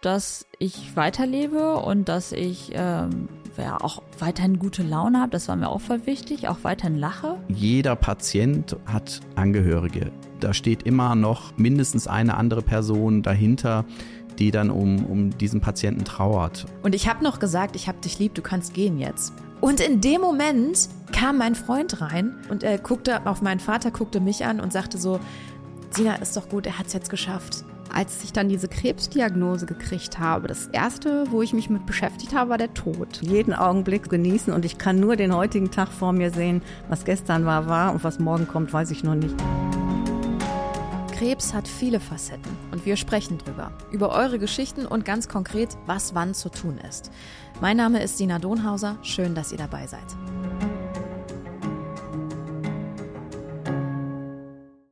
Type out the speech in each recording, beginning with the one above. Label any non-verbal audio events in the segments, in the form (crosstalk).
dass ich weiterlebe und dass ich ähm, ja, auch weiterhin gute Laune habe. Das war mir auch voll wichtig, auch weiterhin lache. Jeder Patient hat Angehörige. Da steht immer noch mindestens eine andere Person dahinter, die dann um, um diesen Patienten trauert. Und ich habe noch gesagt, ich habe dich lieb, du kannst gehen jetzt. Und in dem Moment kam mein Freund rein und er guckte auf meinen Vater, guckte mich an und sagte so, Sina, ist doch gut, er hat es jetzt geschafft. Als ich dann diese Krebsdiagnose gekriegt habe, das erste, wo ich mich mit beschäftigt habe, war der Tod. Jeden Augenblick genießen und ich kann nur den heutigen Tag vor mir sehen. Was gestern war, war und was morgen kommt, weiß ich noch nicht. Krebs hat viele Facetten und wir sprechen drüber. Über eure Geschichten und ganz konkret, was wann zu tun ist. Mein Name ist Dina Donhauser. Schön, dass ihr dabei seid.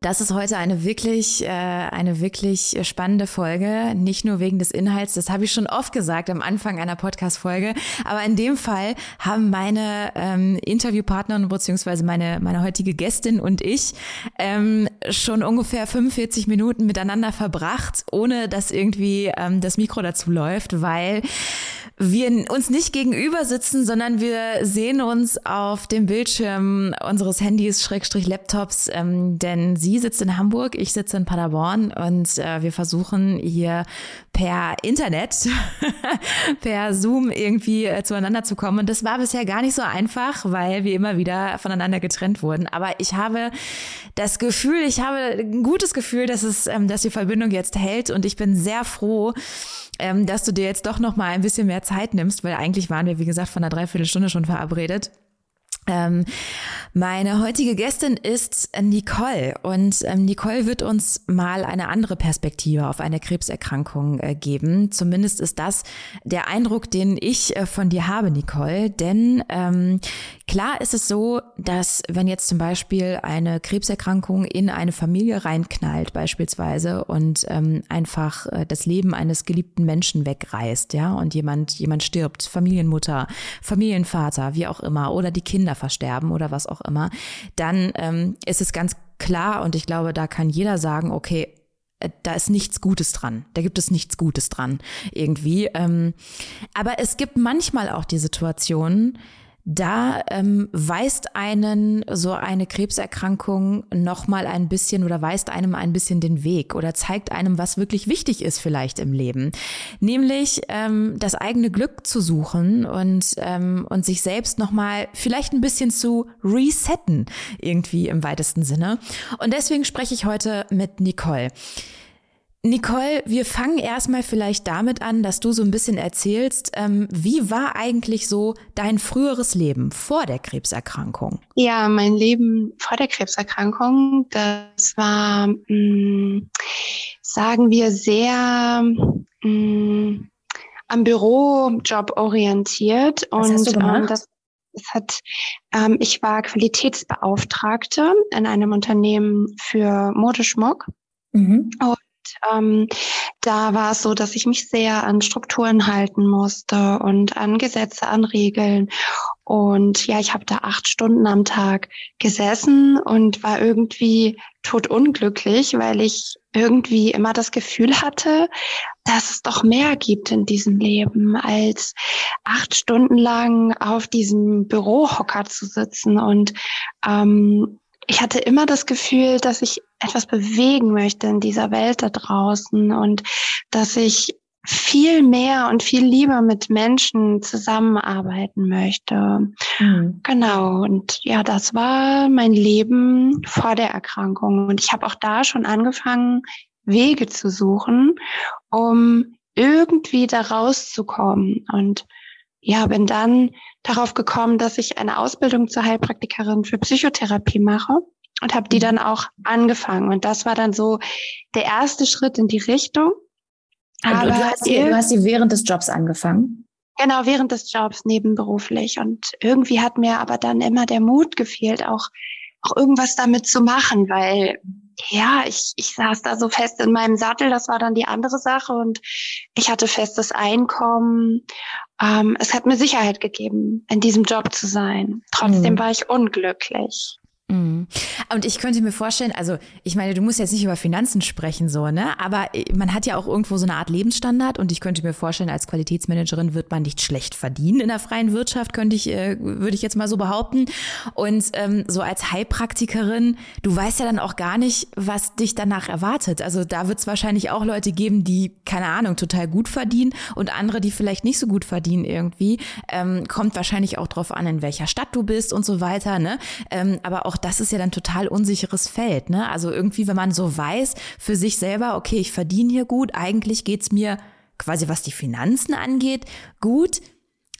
Das ist heute eine wirklich, äh, eine wirklich spannende Folge. Nicht nur wegen des Inhalts, das habe ich schon oft gesagt am Anfang einer Podcast-Folge. Aber in dem Fall haben meine ähm, Interviewpartnerin bzw. meine, meine heutige Gästin und ich ähm, schon ungefähr 45 Minuten miteinander verbracht, ohne dass irgendwie ähm, das Mikro dazu läuft, weil wir uns nicht gegenüber sitzen, sondern wir sehen uns auf dem Bildschirm unseres Handys, Schrägstrich Laptops, ähm, denn sie sitzt in Hamburg, ich sitze in Paderborn und äh, wir versuchen hier per Internet, (laughs) per Zoom irgendwie äh, zueinander zu kommen. Und das war bisher gar nicht so einfach, weil wir immer wieder voneinander getrennt wurden. Aber ich habe das Gefühl, ich habe ein gutes Gefühl, dass es, ähm, dass die Verbindung jetzt hält und ich bin sehr froh, ähm, dass du dir jetzt doch noch mal ein bisschen mehr Zeit nimmst, weil eigentlich waren wir, wie gesagt, von einer Dreiviertelstunde schon verabredet. Ähm, meine heutige Gästin ist Nicole und ähm, Nicole wird uns mal eine andere Perspektive auf eine Krebserkrankung äh, geben. Zumindest ist das der Eindruck, den ich äh, von dir habe, Nicole. Denn ähm, klar ist es so, dass wenn jetzt zum Beispiel eine Krebserkrankung in eine Familie reinknallt beispielsweise und ähm, einfach äh, das Leben eines geliebten Menschen wegreißt, ja, und jemand jemand stirbt, Familienmutter, Familienvater, wie auch immer, oder die Kinder versterben oder was auch immer, dann ähm, ist es ganz klar und ich glaube, da kann jeder sagen, okay, äh, da ist nichts Gutes dran. Da gibt es nichts Gutes dran irgendwie. Ähm, aber es gibt manchmal auch die Situationen, da ähm, weist einen so eine Krebserkrankung noch mal ein bisschen oder weist einem ein bisschen den Weg oder zeigt einem, was wirklich wichtig ist vielleicht im Leben, nämlich ähm, das eigene Glück zu suchen und ähm, und sich selbst noch mal vielleicht ein bisschen zu resetten irgendwie im weitesten Sinne. Und deswegen spreche ich heute mit Nicole. Nicole, wir fangen erstmal vielleicht damit an, dass du so ein bisschen erzählst, ähm, wie war eigentlich so dein früheres Leben vor der Krebserkrankung? Ja, mein Leben vor der Krebserkrankung, das war, mh, mm, sagen wir, sehr mh, mm, am Bürojob orientiert. Was und hast du gemacht? Ähm, das es hat, ähm, ich war Qualitätsbeauftragte in einem Unternehmen für Modeschmuck. Mhm. Und ähm, da war es so, dass ich mich sehr an Strukturen halten musste und an Gesetze, an Regeln. Und ja, ich habe da acht Stunden am Tag gesessen und war irgendwie totunglücklich, weil ich irgendwie immer das Gefühl hatte, dass es doch mehr gibt in diesem Leben, als acht Stunden lang auf diesem Bürohocker zu sitzen und ähm, ich hatte immer das Gefühl, dass ich etwas bewegen möchte in dieser Welt da draußen und dass ich viel mehr und viel lieber mit Menschen zusammenarbeiten möchte. Mhm. Genau. Und ja, das war mein Leben vor der Erkrankung. Und ich habe auch da schon angefangen, Wege zu suchen, um irgendwie da rauszukommen. Und ja, bin dann darauf gekommen, dass ich eine Ausbildung zur Heilpraktikerin für Psychotherapie mache und habe die mhm. dann auch angefangen. Und das war dann so der erste Schritt in die Richtung. Aber du, hast die, du hast die während des Jobs angefangen? Genau, während des Jobs nebenberuflich. Und irgendwie hat mir aber dann immer der Mut gefehlt, auch, auch irgendwas damit zu machen, weil ja, ich, ich saß da so fest in meinem Sattel, das war dann die andere Sache und ich hatte festes Einkommen. Ähm, es hat mir Sicherheit gegeben, in diesem Job zu sein. Trotzdem mhm. war ich unglücklich. Mhm. Und ich könnte mir vorstellen, also ich meine, du musst jetzt nicht über Finanzen sprechen, so, ne? Aber äh, man hat ja auch irgendwo so eine Art Lebensstandard und ich könnte mir vorstellen, als Qualitätsmanagerin wird man nicht schlecht verdienen in der freien Wirtschaft, könnte ich, äh, würde ich jetzt mal so behaupten. Und ähm, so als Heilpraktikerin, du weißt ja dann auch gar nicht, was dich danach erwartet. Also da wird es wahrscheinlich auch Leute geben, die, keine Ahnung, total gut verdienen und andere, die vielleicht nicht so gut verdienen irgendwie. Ähm, kommt wahrscheinlich auch drauf an, in welcher Stadt du bist und so weiter, ne? Ähm, aber auch auch das ist ja dann total unsicheres Feld. Ne? Also irgendwie, wenn man so weiß für sich selber, okay, ich verdiene hier gut, eigentlich geht's mir quasi, was die Finanzen angeht, gut,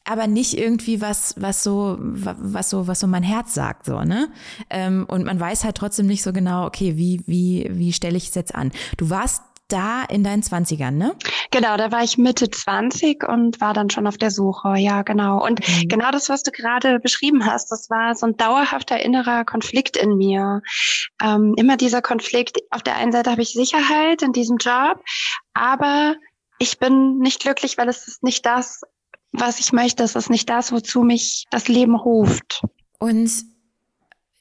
aber nicht irgendwie was, was so, was so, was so mein Herz sagt, so, ne? Ähm, und man weiß halt trotzdem nicht so genau, okay, wie, wie, wie stelle ich es jetzt an? Du warst da in deinen Zwanzigern, ne? Genau, da war ich Mitte 20 und war dann schon auf der Suche, ja, genau. Und mhm. genau das, was du gerade beschrieben hast, das war so ein dauerhafter innerer Konflikt in mir. Ähm, immer dieser Konflikt, auf der einen Seite habe ich Sicherheit in diesem Job, aber ich bin nicht glücklich, weil es ist nicht das, was ich möchte, es ist nicht das, wozu mich das Leben ruft. Und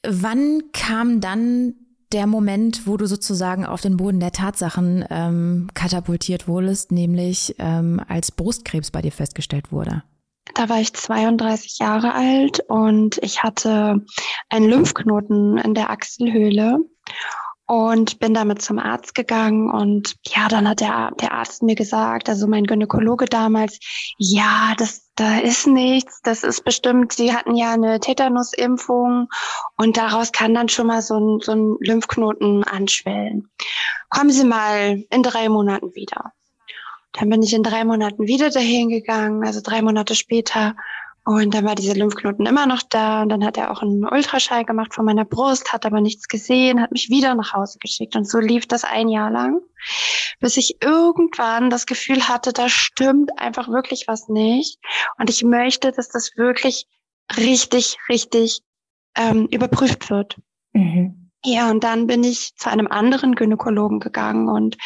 wann kam dann der Moment, wo du sozusagen auf den Boden der Tatsachen ähm, katapultiert wurdest, nämlich ähm, als Brustkrebs bei dir festgestellt wurde? Da war ich 32 Jahre alt und ich hatte einen Lymphknoten in der Achselhöhle und bin damit zum Arzt gegangen und ja, dann hat der, der Arzt mir gesagt, also mein Gynäkologe damals, ja, das, da ist nichts, das ist bestimmt, sie hatten ja eine Tetanusimpfung und daraus kann dann schon mal so ein, so ein Lymphknoten anschwellen. Kommen Sie mal in drei Monaten wieder. Dann bin ich in drei Monaten wieder dahin gegangen, also drei Monate später und dann war dieser Lymphknoten immer noch da und dann hat er auch einen Ultraschall gemacht von meiner Brust, hat aber nichts gesehen, hat mich wieder nach Hause geschickt und so lief das ein Jahr lang, bis ich irgendwann das Gefühl hatte, da stimmt einfach wirklich was nicht und ich möchte, dass das wirklich richtig, richtig ähm, überprüft wird. Mhm. Ja, und dann bin ich zu einem anderen Gynäkologen gegangen und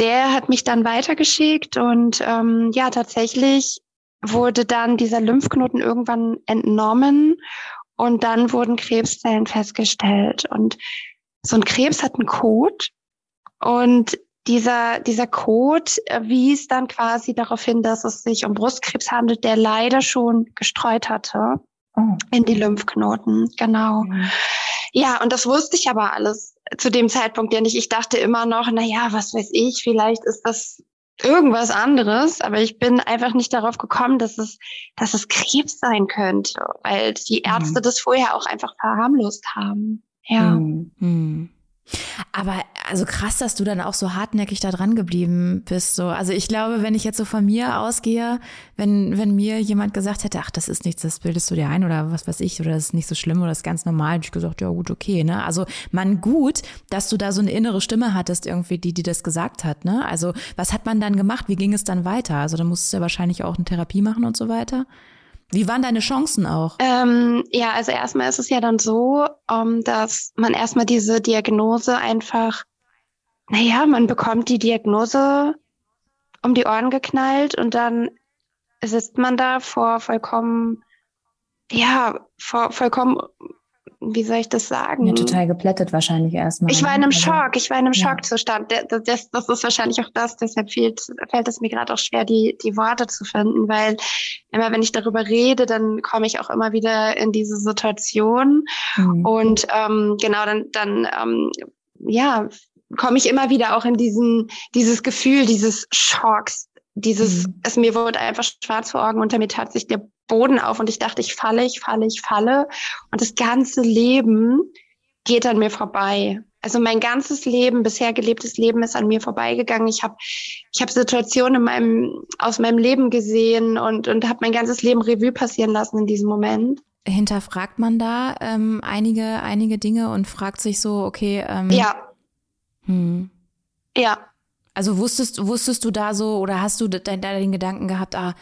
der hat mich dann weitergeschickt und ähm, ja, tatsächlich wurde dann dieser Lymphknoten irgendwann entnommen und dann wurden Krebszellen festgestellt. Und so ein Krebs hat einen Code und dieser, dieser Code wies dann quasi darauf hin, dass es sich um Brustkrebs handelt, der leider schon gestreut hatte oh. in die Lymphknoten. Genau. Mhm. Ja, und das wusste ich aber alles zu dem Zeitpunkt ja nicht. Ich dachte immer noch, na ja, was weiß ich, vielleicht ist das irgendwas anderes, aber ich bin einfach nicht darauf gekommen, dass es, dass es Krebs sein könnte, weil die mhm. Ärzte mhm. das vorher auch einfach verharmlost haben. Ja. Mhm. Aber also krass, dass du dann auch so hartnäckig da dran geblieben bist. So, also ich glaube, wenn ich jetzt so von mir ausgehe, wenn wenn mir jemand gesagt hätte, ach, das ist nichts, das bildest du dir ein oder was weiß ich oder das ist nicht so schlimm oder das ist ganz normal, hätte ich gesagt, ja gut, okay, ne? Also man gut, dass du da so eine innere Stimme hattest irgendwie, die die das gesagt hat, ne? Also was hat man dann gemacht? Wie ging es dann weiter? Also da musstest du ja wahrscheinlich auch eine Therapie machen und so weiter. Wie waren deine Chancen auch? Ähm, ja, also erstmal ist es ja dann so, um, ähm, dass man erstmal diese Diagnose einfach, naja, man bekommt die Diagnose um die Ohren geknallt und dann sitzt man da vor vollkommen, ja, vor vollkommen wie soll ich das sagen? Ja, total geplättet wahrscheinlich erstmal. Ich war in einem also, Schock, ich war in einem ja. Schockzustand. Das, das, das ist wahrscheinlich auch das, deshalb fehlt, fällt es mir gerade auch schwer, die, die Worte zu finden, weil immer wenn ich darüber rede, dann komme ich auch immer wieder in diese Situation. Mhm. Und ähm, genau, dann, dann ähm, ja, komme ich immer wieder auch in diesen, dieses Gefühl dieses Schocks, dieses, mhm. es mir wurde einfach schwarz vor Augen, unter mir tat sich der Boden auf und ich dachte, ich falle, ich falle, ich falle. Und das ganze Leben geht an mir vorbei. Also mein ganzes Leben, bisher gelebtes Leben ist an mir vorbeigegangen. Ich habe ich hab Situationen in meinem, aus meinem Leben gesehen und, und habe mein ganzes Leben Revue passieren lassen in diesem Moment. Hinterfragt man da ähm, einige, einige Dinge und fragt sich so, okay. Ähm, ja. Hm. Ja. Also wusstest, wusstest du da so oder hast du da den Gedanken gehabt, ah,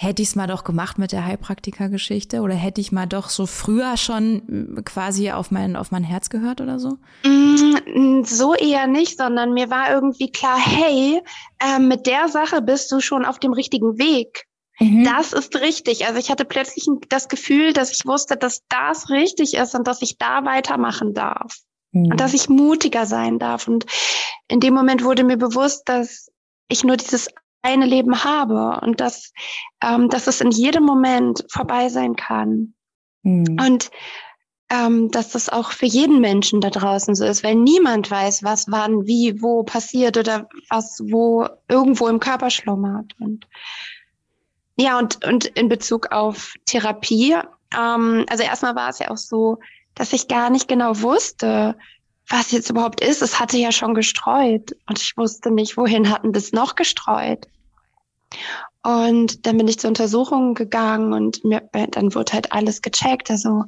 hätte ich es mal doch gemacht mit der Heilpraktiker-Geschichte oder hätte ich mal doch so früher schon mm, quasi auf mein, auf mein Herz gehört oder so? Mm, so eher nicht, sondern mir war irgendwie klar, hey, äh, mit der Sache bist du schon auf dem richtigen Weg. mhm. das ist richtig. Also ich hatte plötzlich das Gefühl, dass ich wusste, dass das richtig ist und dass ich da weitermachen darf. Mhm. Und dass ich mutiger sein darf. Und in dem Moment wurde mir bewusst, dass ich nur dieses eine Leben habe und dass, ähm, dass es in jedem Moment vorbei sein kann. Mhm. Und ähm, dass das auch für jeden Menschen da draußen so ist, weil niemand weiß, was wann, wie, wo passiert oder was wo irgendwo im Körper schlummert. Und ja, und, und in Bezug auf Therapie, ähm, also erstmal war es ja auch so, dass ich gar nicht genau wusste, was jetzt überhaupt ist. Es hatte ja schon gestreut und ich wusste nicht, wohin hatten das noch gestreut. Und dann bin ich zur Untersuchung gegangen und mir, dann wurde halt alles gecheckt. Also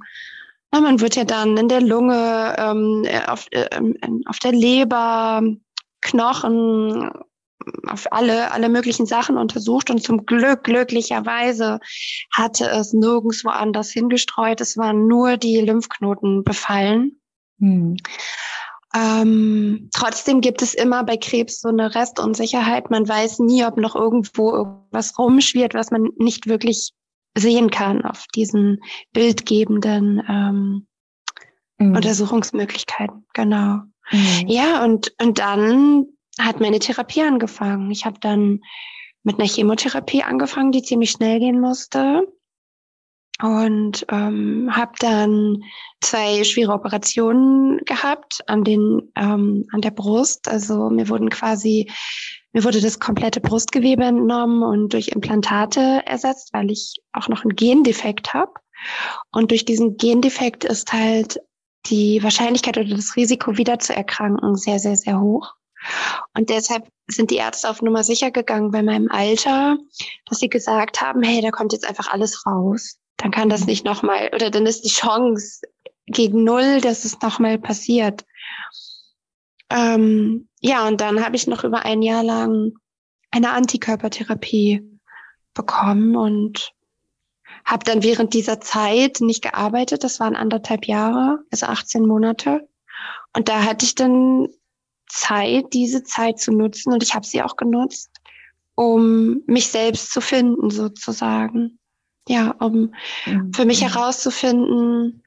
na, man wird ja dann in der Lunge, ähm, auf, äh, auf der Leber, Knochen, auf alle, alle möglichen Sachen untersucht und zum Glück, glücklicherweise hatte es nirgendwo anders hingestreut. Es waren nur die Lymphknoten befallen. Hm. Ähm, trotzdem gibt es immer bei Krebs so eine Restunsicherheit. Man weiß nie, ob noch irgendwo irgendwas rumschwirrt, was man nicht wirklich sehen kann auf diesen bildgebenden ähm, mhm. Untersuchungsmöglichkeiten. Genau. Mhm. Ja, und, und dann hat meine Therapie angefangen. Ich habe dann mit einer Chemotherapie angefangen, die ziemlich schnell gehen musste. Und ähm, habe dann zwei schwere Operationen gehabt an den ähm, an der Brust. Also mir wurden quasi mir wurde das komplette Brustgewebe entnommen und durch Implantate ersetzt, weil ich auch noch einen Gendefekt habe. Und durch diesen Gendefekt ist halt die Wahrscheinlichkeit oder das Risiko wieder zu erkranken sehr, sehr, sehr hoch. Und deshalb sind die Ärzte auf Nummer sicher gegangen bei meinem Alter, dass sie gesagt haben, hey, da kommt jetzt einfach alles raus. Dann kann das nicht nochmal, oder dann ist die Chance gegen null, dass es nochmal passiert. Ähm, ja, und dann habe ich noch über ein Jahr lang eine Antikörpertherapie bekommen und habe dann während dieser Zeit nicht gearbeitet. Das waren anderthalb Jahre, also 18 Monate. Und da hatte ich dann Zeit, diese Zeit zu nutzen und ich habe sie auch genutzt, um mich selbst zu finden, sozusagen. Ja, um mhm. für mich herauszufinden,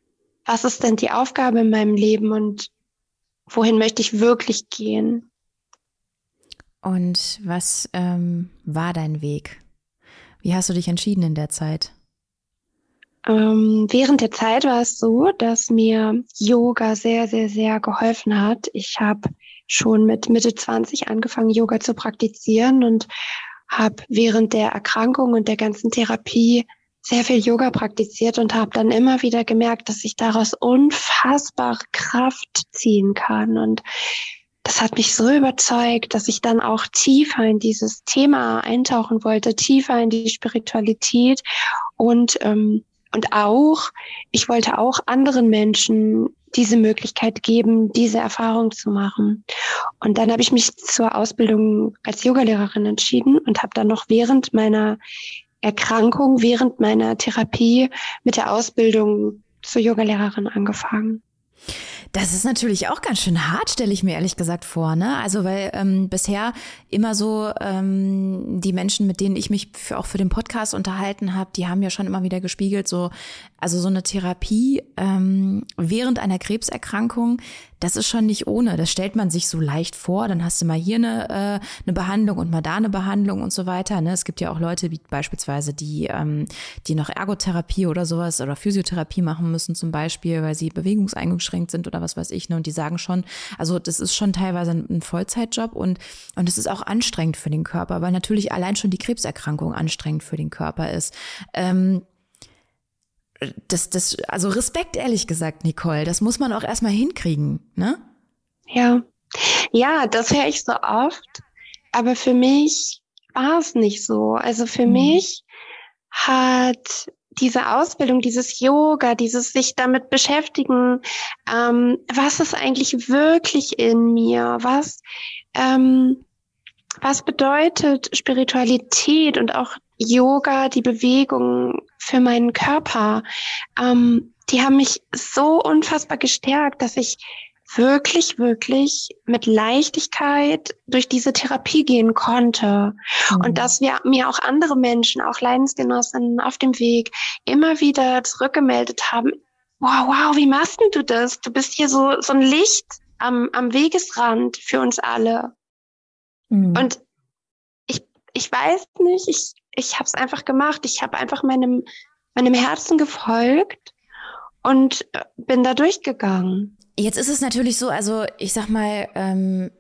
was ist denn die Aufgabe in meinem Leben und wohin möchte ich wirklich gehen. Und was ähm, war dein Weg? Wie hast du dich entschieden in der Zeit? Ähm, während der Zeit war es so, dass mir Yoga sehr, sehr, sehr geholfen hat. Ich habe schon mit Mitte 20 angefangen, Yoga zu praktizieren und habe während der Erkrankung und der ganzen Therapie sehr viel Yoga praktiziert und habe dann immer wieder gemerkt, dass ich daraus unfassbar Kraft ziehen kann. Und das hat mich so überzeugt, dass ich dann auch tiefer in dieses Thema eintauchen wollte, tiefer in die Spiritualität und ähm, und auch, ich wollte auch anderen Menschen diese Möglichkeit geben, diese Erfahrung zu machen. Und dann habe ich mich zur Ausbildung als Yogalehrerin entschieden und habe dann noch während meiner Erkrankung während meiner Therapie mit der Ausbildung zur Yogalehrerin angefangen. Das ist natürlich auch ganz schön hart, stelle ich mir ehrlich gesagt vor. Ne? Also weil ähm, bisher immer so ähm, die Menschen, mit denen ich mich für, auch für den Podcast unterhalten habe, die haben ja schon immer wieder gespiegelt, so also so eine Therapie ähm, während einer Krebserkrankung, das ist schon nicht ohne. Das stellt man sich so leicht vor. Dann hast du mal hier eine, äh, eine Behandlung und mal da eine Behandlung und so weiter. Ne? Es gibt ja auch Leute, wie beispielsweise, die, ähm, die noch Ergotherapie oder sowas oder Physiotherapie machen müssen, zum Beispiel, weil sie bewegungseingeschränkt sind oder was weiß ich. Ne? Und die sagen schon, also das ist schon teilweise ein Vollzeitjob und und es ist auch anstrengend für den Körper, weil natürlich allein schon die Krebserkrankung anstrengend für den Körper ist. Ähm, das, das, also Respekt, ehrlich gesagt, Nicole, das muss man auch erstmal hinkriegen, ne? Ja. Ja, das höre ich so oft. Aber für mich war es nicht so. Also für mhm. mich hat diese Ausbildung, dieses Yoga, dieses sich damit beschäftigen, ähm, was ist eigentlich wirklich in mir? Was, ähm, was bedeutet Spiritualität und auch Yoga, die Bewegung für meinen Körper, ähm, die haben mich so unfassbar gestärkt, dass ich wirklich, wirklich mit Leichtigkeit durch diese Therapie gehen konnte. Mhm. Und dass wir mir auch andere Menschen, auch Leidensgenossinnen auf dem Weg immer wieder zurückgemeldet haben, wow, wow, wie machst denn du das? Du bist hier so, so ein Licht am, am Wegesrand für uns alle. Mhm. Und ich, ich weiß nicht, ich, ich habe es einfach gemacht. Ich habe einfach meinem, meinem Herzen gefolgt und äh, bin da durchgegangen. Jetzt ist es natürlich so, also ich sag mal, ähm,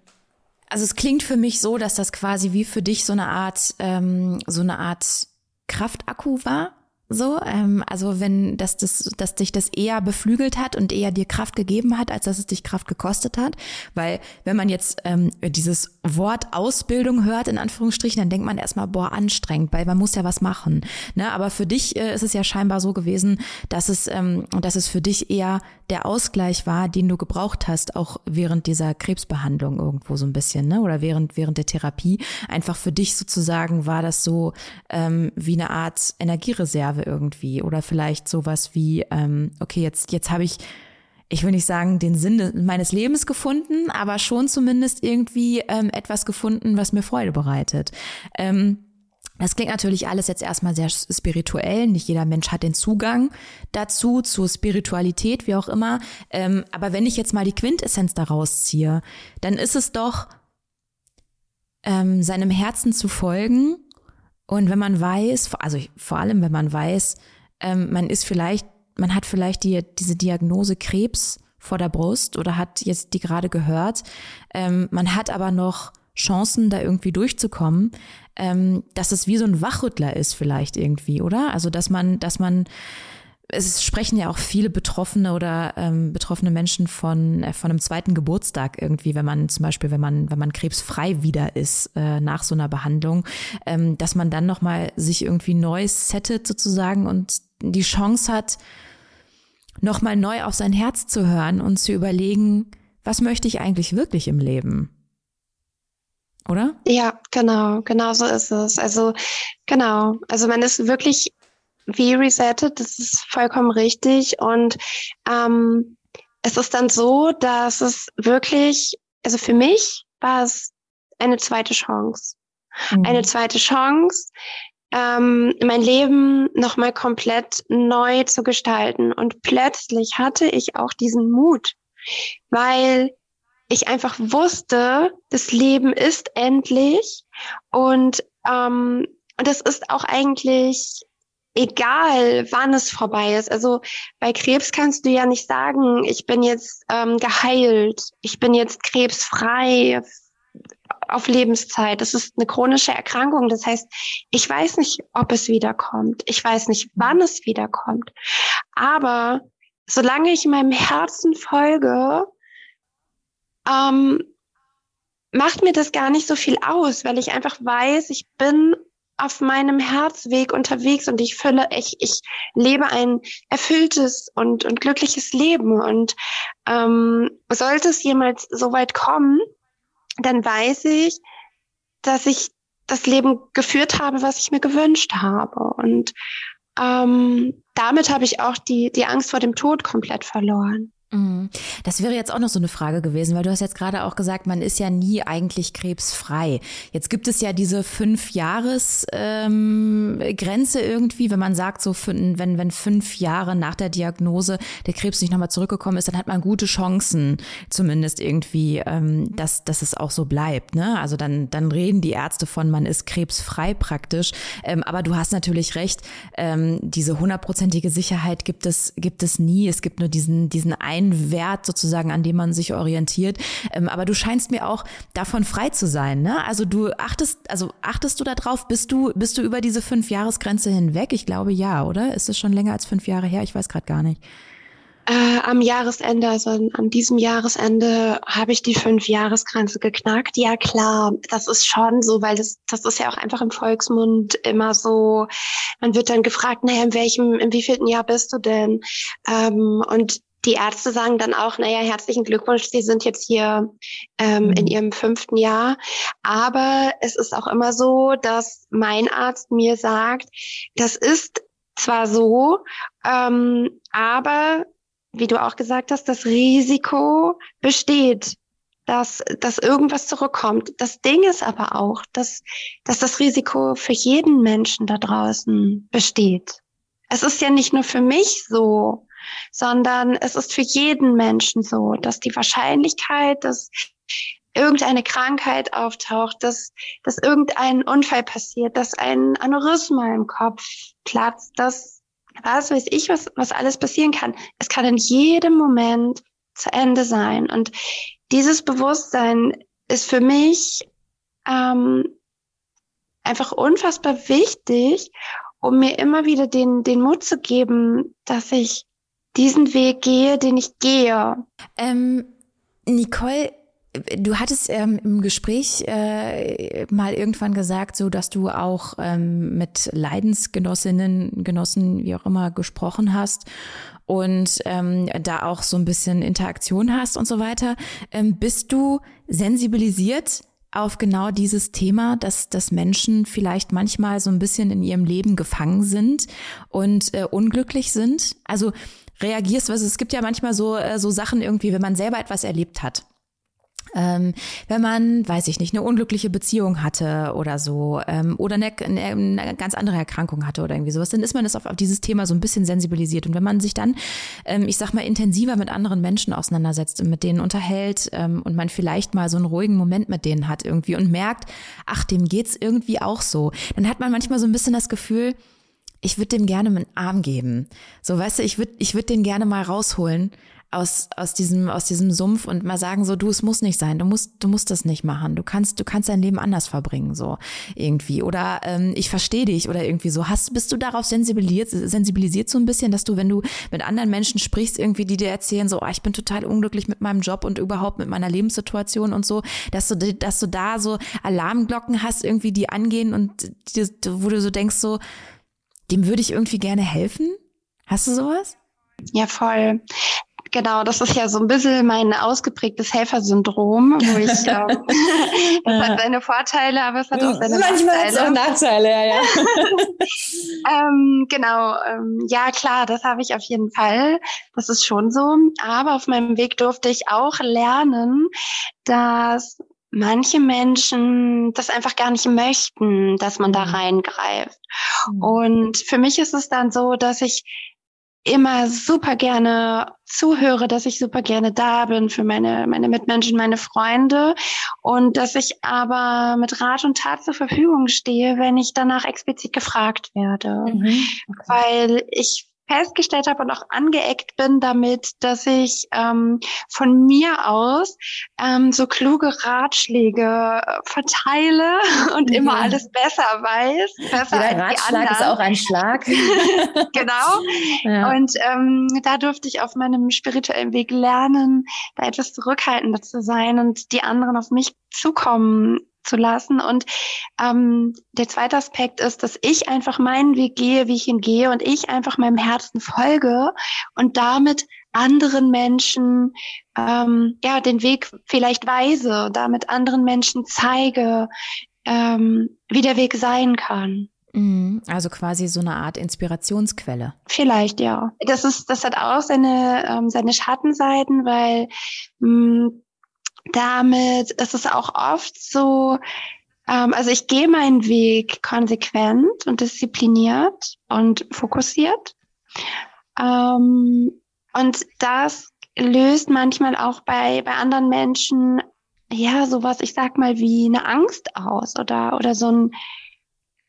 also es klingt für mich so, dass das quasi wie für dich so eine Art, ähm, so eine Art Kraftakku war. So, ähm, also wenn dass das, dass dich das eher beflügelt hat und eher dir Kraft gegeben hat, als dass es dich Kraft gekostet hat. Weil wenn man jetzt ähm, dieses Wort Ausbildung hört, in Anführungsstrichen, dann denkt man erstmal, boah, anstrengend, weil man muss ja was machen. Ne? Aber für dich äh, ist es ja scheinbar so gewesen, dass es, ähm, dass es für dich eher der Ausgleich war, den du gebraucht hast, auch während dieser Krebsbehandlung irgendwo so ein bisschen, ne? Oder während, während der Therapie. Einfach für dich sozusagen war das so ähm, wie eine Art Energiereserve irgendwie. Oder vielleicht sowas wie, ähm, okay, jetzt, jetzt habe ich ich will nicht sagen, den Sinn meines Lebens gefunden, aber schon zumindest irgendwie ähm, etwas gefunden, was mir Freude bereitet. Ähm, das klingt natürlich alles jetzt erstmal sehr spirituell. Nicht jeder Mensch hat den Zugang dazu, zur Spiritualität, wie auch immer. Ähm, aber wenn ich jetzt mal die Quintessenz daraus ziehe, dann ist es doch, ähm, seinem Herzen zu folgen. Und wenn man weiß, also vor allem wenn man weiß, ähm, man ist vielleicht, man hat vielleicht die, diese Diagnose Krebs vor der Brust oder hat jetzt die gerade gehört. Ähm, man hat aber noch Chancen, da irgendwie durchzukommen, ähm, dass es wie so ein Wachrüttler ist vielleicht irgendwie, oder? Also dass man, dass man es sprechen ja auch viele Betroffene oder ähm, betroffene Menschen von, äh, von einem zweiten Geburtstag irgendwie, wenn man zum Beispiel, wenn man, wenn man krebsfrei wieder ist äh, nach so einer Behandlung, ähm, dass man dann nochmal sich irgendwie neu settet sozusagen und die Chance hat, nochmal neu auf sein Herz zu hören und zu überlegen, was möchte ich eigentlich wirklich im Leben? oder? Ja, genau, genau so ist es. Also genau, also man ist wirklich wie resettet, das ist vollkommen richtig. Und ähm, es ist dann so, dass es wirklich, also für mich war es eine zweite Chance. Mhm. Eine zweite Chance, ähm, mein Leben nochmal komplett neu zu gestalten. Und plötzlich hatte ich auch diesen Mut, weil ich einfach wusste, das Leben ist endlich und ähm, und es ist auch eigentlich egal, wann es vorbei ist. Also bei Krebs kannst du ja nicht sagen, ich bin jetzt ähm, geheilt, ich bin jetzt krebsfrei auf Lebenszeit. Das ist eine chronische Erkrankung. Das heißt, ich weiß nicht, ob es wiederkommt. Ich weiß nicht, wann es wiederkommt. Aber solange ich meinem Herzen folge, ähm, macht mir das gar nicht so viel aus, weil ich einfach weiß, ich bin auf meinem Herzweg unterwegs und ich fülle, ich, ich lebe ein erfülltes und, und glückliches Leben. Und ähm, sollte es jemals so weit kommen, dann weiß ich, dass ich das Leben geführt habe, was ich mir gewünscht habe. Und ähm, damit habe ich auch die, die Angst vor dem Tod komplett verloren. Mhm. Das wäre jetzt auch noch so eine Frage gewesen, weil du hast jetzt gerade auch gesagt, man ist ja nie eigentlich krebsfrei. Jetzt gibt es ja diese fünf Jahres ähm, irgendwie, wenn man sagt, so wenn wenn fünf Jahre nach der Diagnose der Krebs nicht nochmal zurückgekommen ist, dann hat man gute Chancen, zumindest irgendwie, ähm, dass dass es auch so bleibt. Ne? Also dann dann reden die Ärzte von, man ist krebsfrei praktisch. Ähm, aber du hast natürlich recht, diese hundertprozentige Sicherheit gibt es gibt es nie. Es gibt nur diesen diesen einen ein Wert sozusagen, an dem man sich orientiert. Ähm, aber du scheinst mir auch davon frei zu sein. Ne? Also du achtest, also achtest du darauf, bist du, bist du über diese fünf Jahresgrenze hinweg? Ich glaube ja, oder? Ist es schon länger als fünf Jahre her? Ich weiß gerade gar nicht. Äh, am Jahresende, also an, diesem Jahresende, habe ich die Fünf-Jahresgrenze geknackt. Ja, klar, das ist schon so, weil das, das ist ja auch einfach im Volksmund immer so. Man wird dann gefragt, naja, in welchem, in wievielten Jahr bist du denn? Ähm, und die Ärzte sagen dann auch, naja, herzlichen Glückwunsch, Sie sind jetzt hier ähm, in mhm. Ihrem fünften Jahr. Aber es ist auch immer so, dass mein Arzt mir sagt, das ist zwar so, ähm, aber wie du auch gesagt hast, das Risiko besteht, dass, dass irgendwas zurückkommt. Das Ding ist aber auch, dass, dass das Risiko für jeden Menschen da draußen besteht. Es ist ja nicht nur für mich so, sondern es ist für jeden Menschen so, dass die Wahrscheinlichkeit, dass irgendeine Krankheit auftaucht, dass, dass irgendein Unfall passiert, dass ein Aneurysma im Kopf platzt, dass was weiß ich, was, was alles passieren kann. Es kann in jedem Moment zu Ende sein. Und dieses Bewusstsein ist für mich ähm, einfach unfassbar wichtig, um mir immer wieder den, den Mut zu geben, dass ich diesen Weg gehe, den ich gehe. Ähm, Nicole, Du hattest ähm, im Gespräch äh, mal irgendwann gesagt, so dass du auch ähm, mit Leidensgenossinnen, Genossen, wie auch immer, gesprochen hast und ähm, da auch so ein bisschen Interaktion hast und so weiter. Ähm, bist du sensibilisiert auf genau dieses Thema, dass, dass Menschen vielleicht manchmal so ein bisschen in ihrem Leben gefangen sind und äh, unglücklich sind? Also reagierst, also es gibt ja manchmal so, äh, so Sachen irgendwie, wenn man selber etwas erlebt hat ähm, wenn man, weiß ich nicht, eine unglückliche Beziehung hatte oder so, ähm, oder eine, eine, ganz andere Erkrankung hatte oder irgendwie sowas, dann ist man das auf, auf dieses Thema so ein bisschen sensibilisiert. Und wenn man sich dann, ähm, ich sag mal, intensiver mit anderen Menschen auseinandersetzt und mit denen unterhält ähm, und man vielleicht mal so einen ruhigen Moment mit denen hat irgendwie und merkt, ach, dem geht's irgendwie auch so, dann hat man manchmal so ein bisschen das Gefühl, ich würde dem gerne meinen Arm geben. So, weißt du, ich würde ich würd den gerne mal rausholen aus, aus diesem, aus diesem Sumpf und mal sagen so, du, es muss nicht sein, du musst, du musst das nicht machen. Du kannst, du kannst dein Leben anders verbringen, so irgendwie. Oder ähm, ich verstehe dich oder irgendwie so. Hast, bist du darauf sensibilisiert, sensibilisiert so ein bisschen, dass du, wenn du mit anderen Menschen sprichst, irgendwie, die dir erzählen, so, oh, ich bin total unglücklich mit meinem Job und überhaupt mit meiner Lebenssituation und so, dass du, dass du da so Alarmglocken hast, irgendwie, die angehen und die, wo du so denkst, so, dem würde ich irgendwie gerne helfen? Hast du sowas? Ja, voll. Genau, das ist ja so ein bisschen mein ausgeprägtes Helfersyndrom, wo ich, (laughs) ähm, (laughs) das hat seine Vorteile, aber es hat auch seine Manchmal Nachteile. Manchmal hat es auch Nachteile, ja, ja. (laughs) ähm, genau, ähm, ja klar, das habe ich auf jeden Fall. Das ist schon so. Aber auf meinem Weg durfte ich auch lernen, dass manche Menschen das einfach gar nicht möchten, dass man da mhm. reingreift. Mhm. Und für mich ist es dann so, dass ich immer super gerne zuhöre, dass ich super gerne da bin für meine, meine Mitmenschen, meine Freunde und dass ich aber mit Rat und Tat zur Verfügung stehe, wenn ich danach explizit gefragt werde. Mhm. Okay. Weil ich festgestellt habe und auch angeeckt bin damit, dass ich ähm, von mir aus ähm, so kluge Ratschläge äh, verteile (laughs) und mhm. immer alles besser weiß. Besser Jeder Ratschlag ist auch ein Schlag. (laughs) genau. (laughs) Ja. Und ähm, da durfte ich auf meinem spirituellen Weg lernen, da etwas zurückhaltender zu sein und die anderen auf mich zukommen zu lassen. Und ähm, der zweite Aspekt ist, dass ich einfach meinen Weg gehe, wie ich ihn gehe und ich einfach meinem Herzen folge und damit anderen Menschen ähm, ja den Weg vielleicht weise, damit anderen Menschen zeige, ähm, wie der Weg sein kann. Mhm. Also quasi so eine Art Inspirationsquelle. Vielleicht ja. Das ist, das hat auch seine ähm, seine Schattenseiten, weil mh, hm, damit ist es auch oft so, ähm, also ich gehe meinen Weg konsequent und diszipliniert und fokussiert. Ähm, und das löst manchmal auch bei, bei anderen Menschen ja sowas, ich sag mal, wie eine Angst aus oder, oder so ein,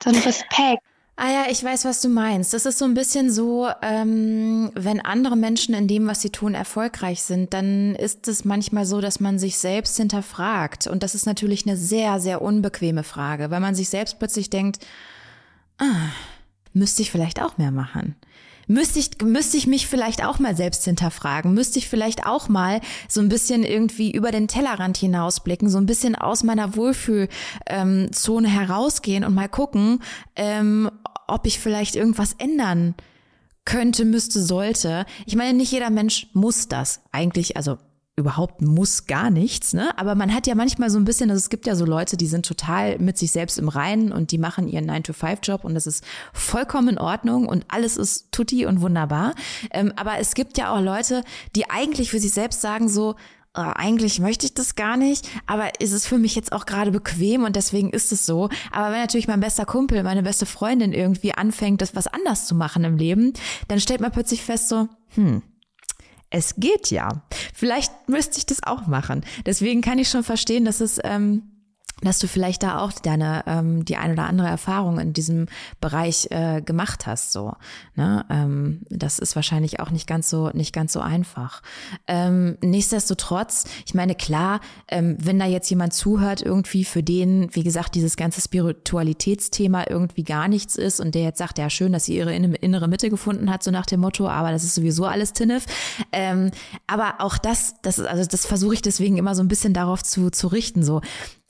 so ein (laughs) Respekt. Ah ja, ich weiß, was du meinst. Das ist so ein bisschen so, ähm, wenn andere Menschen in dem, was sie tun, erfolgreich sind, dann ist es manchmal so, dass man sich selbst hinterfragt. Und das ist natürlich eine sehr, sehr unbequeme Frage, weil man sich selbst plötzlich denkt, ah, müsste ich vielleicht auch mehr machen. Müsste ich, müsste ich mich vielleicht auch mal selbst hinterfragen? Müsste ich vielleicht auch mal so ein bisschen irgendwie über den Tellerrand hinausblicken, so ein bisschen aus meiner Wohlfühlzone herausgehen und mal gucken, ähm, ob ich vielleicht irgendwas ändern könnte, müsste, sollte. Ich meine, nicht jeder Mensch muss das. Eigentlich, also überhaupt muss gar nichts, ne? Aber man hat ja manchmal so ein bisschen, also es gibt ja so Leute, die sind total mit sich selbst im Reinen und die machen ihren 9-to-5-Job und das ist vollkommen in Ordnung und alles ist tutti und wunderbar. Ähm, aber es gibt ja auch Leute, die eigentlich für sich selbst sagen so, oh, eigentlich möchte ich das gar nicht, aber ist es für mich jetzt auch gerade bequem und deswegen ist es so. Aber wenn natürlich mein bester Kumpel, meine beste Freundin irgendwie anfängt, das was anders zu machen im Leben, dann stellt man plötzlich fest so, hm, es geht ja. Vielleicht müsste ich das auch machen. Deswegen kann ich schon verstehen, dass es ähm, dass du vielleicht da auch deine ähm, die ein oder andere Erfahrung in diesem Bereich äh, gemacht hast so ne? Ähm, das ist wahrscheinlich auch nicht ganz so nicht ganz so einfach. Ähm, nichtsdestotrotz ich meine klar ähm, wenn da jetzt jemand zuhört irgendwie für den wie gesagt dieses ganze Spiritualitätsthema irgendwie gar nichts ist und der jetzt sagt ja schön dass sie ihre innere Mitte gefunden hat so nach dem Motto aber das ist sowieso alles Tinnef. Ähm, aber auch das das ist also das versuche ich deswegen immer so ein bisschen darauf zu zu richten so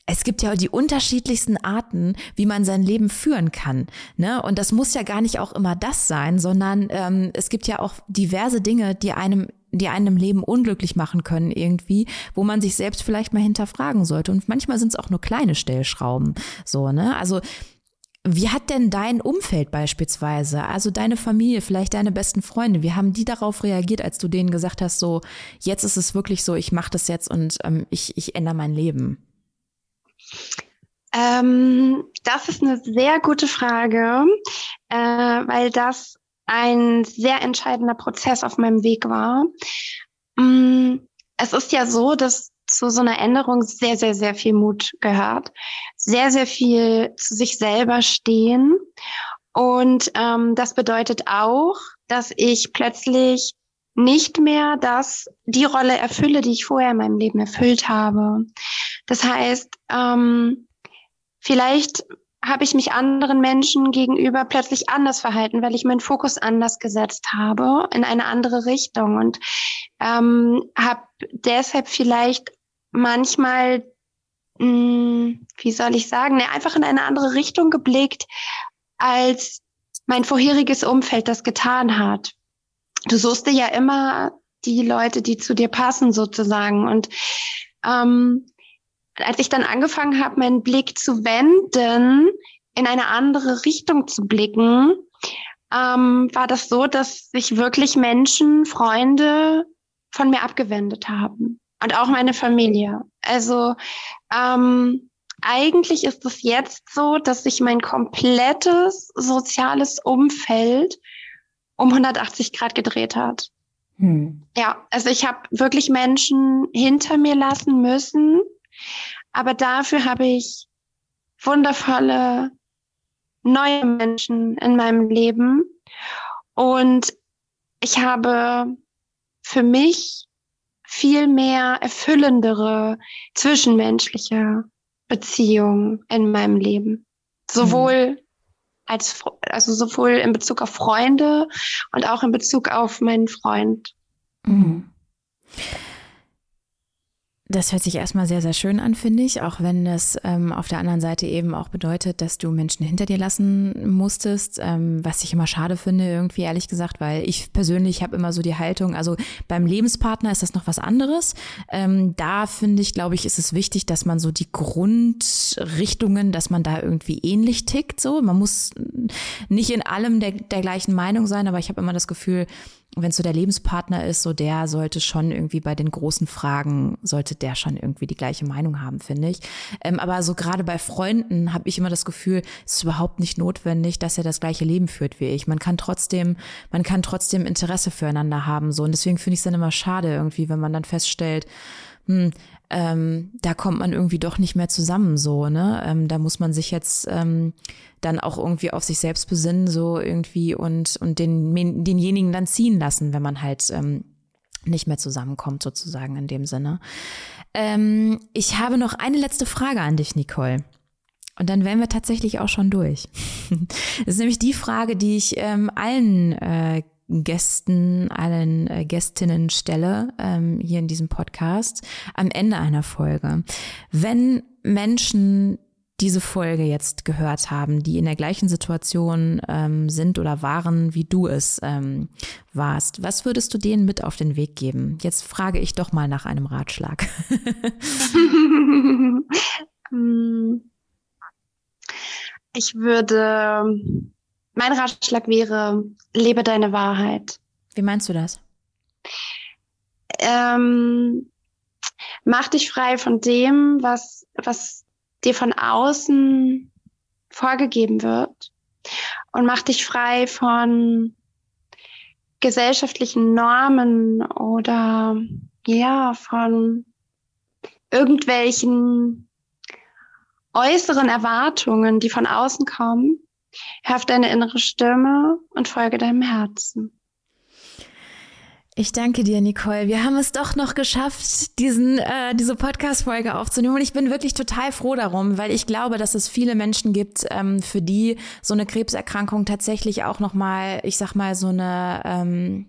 es gibt ja die unterschiedlichsten Arten, wie man sein Leben führen kann. Ne? Und das muss ja gar nicht auch immer das sein, sondern ähm, es gibt ja auch diverse Dinge, die einem die einem Leben unglücklich machen können irgendwie, wo man sich selbst vielleicht mal hinterfragen sollte. Und manchmal sind es auch nur kleine Stellschrauben. So, ne? Also wie hat denn dein Umfeld beispielsweise, also deine Familie, vielleicht deine besten Freunde, wie haben die darauf reagiert, als du denen gesagt hast, so, jetzt ist es wirklich so, ich mache das jetzt und ähm, ich, ich ändere mein Leben? Ähm, das ist eine sehr gute Frage, äh, weil das ein sehr entscheidender Prozess auf meinem Weg war. Mm, es ist ja so, dass zu so einer Änderung sehr, sehr, sehr viel Mut gehört. Sehr, sehr viel zu sich selber stehen. Und ähm, das bedeutet auch, dass ich plötzlich nicht mehr das, die Rolle erfülle, die ich vorher in meinem Leben erfüllt habe. Das heißt, ähm, vielleicht habe ich mich anderen Menschen gegenüber plötzlich anders verhalten, weil ich meinen Fokus anders gesetzt habe, in eine andere Richtung und ähm, habe deshalb vielleicht manchmal, mh, hm, wie soll ich sagen, ne, einfach in eine andere Richtung geblickt, als mein vorheriges Umfeld das getan hat. Du suchst dir ja immer die Leute, die zu dir passen sozusagen und ähm, als ich dann angefangen habe, meinen Blick zu wenden, in eine andere Richtung zu blicken, ähm, war das so, dass sich wirklich Menschen, Freunde von mir abgewendet haben. Und auch meine Familie. Also ähm, eigentlich ist es jetzt so, dass sich mein komplettes soziales Umfeld um 180 Grad gedreht hat. Hm. Ja, also ich habe wirklich Menschen hinter mir lassen müssen, aber dafür habe ich wundervolle neue Menschen in meinem Leben. Und ich habe für mich viel mehr erfüllendere zwischenmenschliche Beziehungen in meinem Leben. Sowohl mhm. als, also sowohl in Bezug auf Freunde und auch in Bezug auf meinen Freund. Mhm. Das hört sich erstmal sehr, sehr schön an, finde ich, auch wenn es ähm, auf der anderen Seite eben auch bedeutet, dass du Menschen hinter dir lassen musstest, ähm, was ich immer schade finde, irgendwie ehrlich gesagt, weil ich persönlich habe immer so die Haltung, also beim Lebenspartner ist das noch was anderes. Ähm, da finde ich, glaube ich, ist es wichtig, dass man so die Grundrichtungen, dass man da irgendwie ähnlich tickt. So, man muss nicht in allem der, der gleichen Meinung sein, aber ich habe immer das Gefühl, wenn es so der Lebenspartner ist, so der sollte schon irgendwie bei den großen Fragen, sollte der schon irgendwie die gleiche Meinung haben, finde ich. Ähm, aber so gerade bei Freunden habe ich immer das Gefühl, es ist überhaupt nicht notwendig, dass er das gleiche Leben führt wie ich. Man kann trotzdem, man kann trotzdem Interesse füreinander haben. So. Und deswegen finde ich es dann immer schade irgendwie, wenn man dann feststellt, hm, ähm, da kommt man irgendwie doch nicht mehr zusammen so, ne? Ähm, da muss man sich jetzt ähm, dann auch irgendwie auf sich selbst besinnen, so irgendwie und, und den, denjenigen dann ziehen lassen, wenn man halt ähm, nicht mehr zusammenkommt, sozusagen in dem Sinne. Ähm, ich habe noch eine letzte Frage an dich, Nicole. Und dann wären wir tatsächlich auch schon durch. (laughs) das ist nämlich die Frage, die ich ähm, allen äh, Gästen, allen äh, Gästinnen stelle, ähm, hier in diesem Podcast, am Ende einer Folge. Wenn Menschen diese Folge jetzt gehört haben, die in der gleichen Situation ähm, sind oder waren, wie du es ähm, warst, was würdest du denen mit auf den Weg geben? Jetzt frage ich doch mal nach einem Ratschlag. (laughs) (laughs) ich würde, mein Ratschlag wäre, lebe deine Wahrheit. Wie meinst du das? Ähm, mach dich frei von dem, was, was dir von außen vorgegeben wird und mach dich frei von gesellschaftlichen Normen oder ja, von irgendwelchen äußeren Erwartungen, die von außen kommen. Hör deine innere Stimme und folge deinem Herzen. Ich danke dir, Nicole. Wir haben es doch noch geschafft, diesen, äh, diese Podcast-Folge aufzunehmen. Und ich bin wirklich total froh darum, weil ich glaube, dass es viele Menschen gibt, ähm, für die so eine Krebserkrankung tatsächlich auch nochmal, ich sag mal, so eine ähm,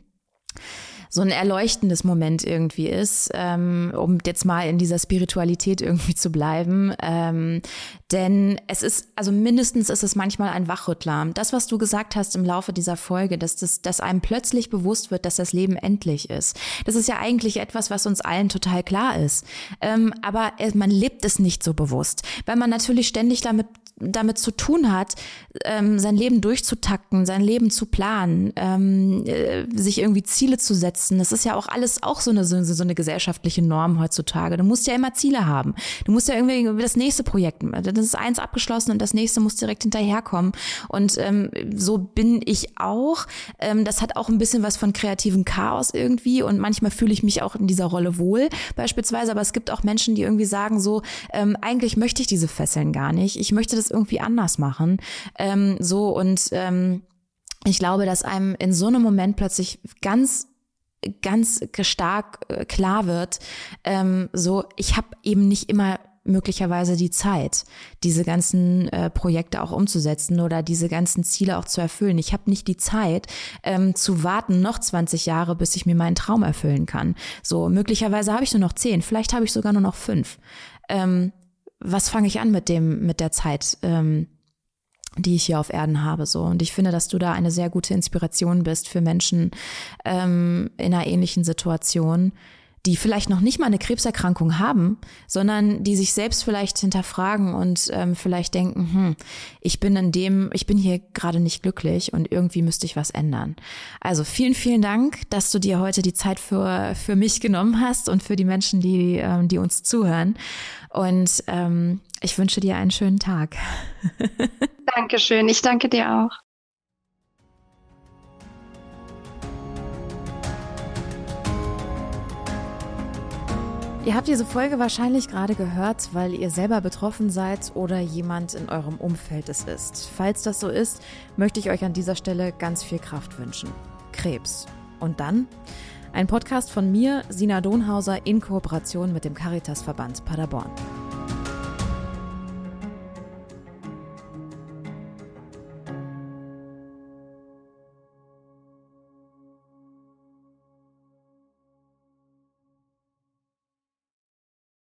so ein erleuchtendes Moment irgendwie ist, ähm, um jetzt mal in dieser Spiritualität irgendwie zu bleiben. Ähm, denn es ist, also mindestens ist es manchmal ein Wachrüttler. Das, was du gesagt hast im Laufe dieser Folge, dass, das, dass einem plötzlich bewusst wird, dass das Leben endlich ist. Das ist ja eigentlich etwas, was uns allen total klar ist. Ähm, aber man lebt es nicht so bewusst, weil man natürlich ständig damit damit zu tun hat, ähm, sein Leben durchzutakten, sein Leben zu planen, ähm, äh, sich irgendwie Ziele zu setzen. Das ist ja auch alles auch so eine, so, so eine gesellschaftliche Norm heutzutage. Du musst ja immer Ziele haben. Du musst ja irgendwie das nächste Projekt, das ist eins abgeschlossen und das nächste muss direkt hinterherkommen. Und ähm, so bin ich auch. Ähm, das hat auch ein bisschen was von kreativem Chaos irgendwie und manchmal fühle ich mich auch in dieser Rolle wohl beispielsweise. Aber es gibt auch Menschen, die irgendwie sagen so, ähm, eigentlich möchte ich diese Fesseln gar nicht. Ich möchte das es irgendwie anders machen. Ähm, so und ähm, ich glaube, dass einem in so einem Moment plötzlich ganz ganz stark äh, klar wird, ähm, so ich habe eben nicht immer möglicherweise die Zeit, diese ganzen äh, Projekte auch umzusetzen oder diese ganzen Ziele auch zu erfüllen. Ich habe nicht die Zeit ähm, zu warten noch 20 Jahre, bis ich mir meinen Traum erfüllen kann. So möglicherweise habe ich nur noch 10, vielleicht habe ich sogar nur noch 5. Ähm, was fange ich an mit dem, mit der Zeit, ähm, die ich hier auf Erden habe. So. Und ich finde, dass du da eine sehr gute Inspiration bist für Menschen ähm, in einer ähnlichen Situation, die vielleicht noch nicht mal eine Krebserkrankung haben, sondern die sich selbst vielleicht hinterfragen und ähm, vielleicht denken, hm, ich bin in dem, ich bin hier gerade nicht glücklich und irgendwie müsste ich was ändern. Also vielen, vielen Dank, dass du dir heute die Zeit für, für mich genommen hast und für die Menschen, die, ähm, die uns zuhören. Und ähm, ich wünsche dir einen schönen Tag. (laughs) Dankeschön, ich danke dir auch. Ihr habt diese Folge wahrscheinlich gerade gehört, weil ihr selber betroffen seid oder jemand in eurem Umfeld es ist. Falls das so ist, möchte ich euch an dieser Stelle ganz viel Kraft wünschen. Krebs. Und dann? Ein Podcast von mir, Sina Donhauser, in Kooperation mit dem Caritasverband Paderborn.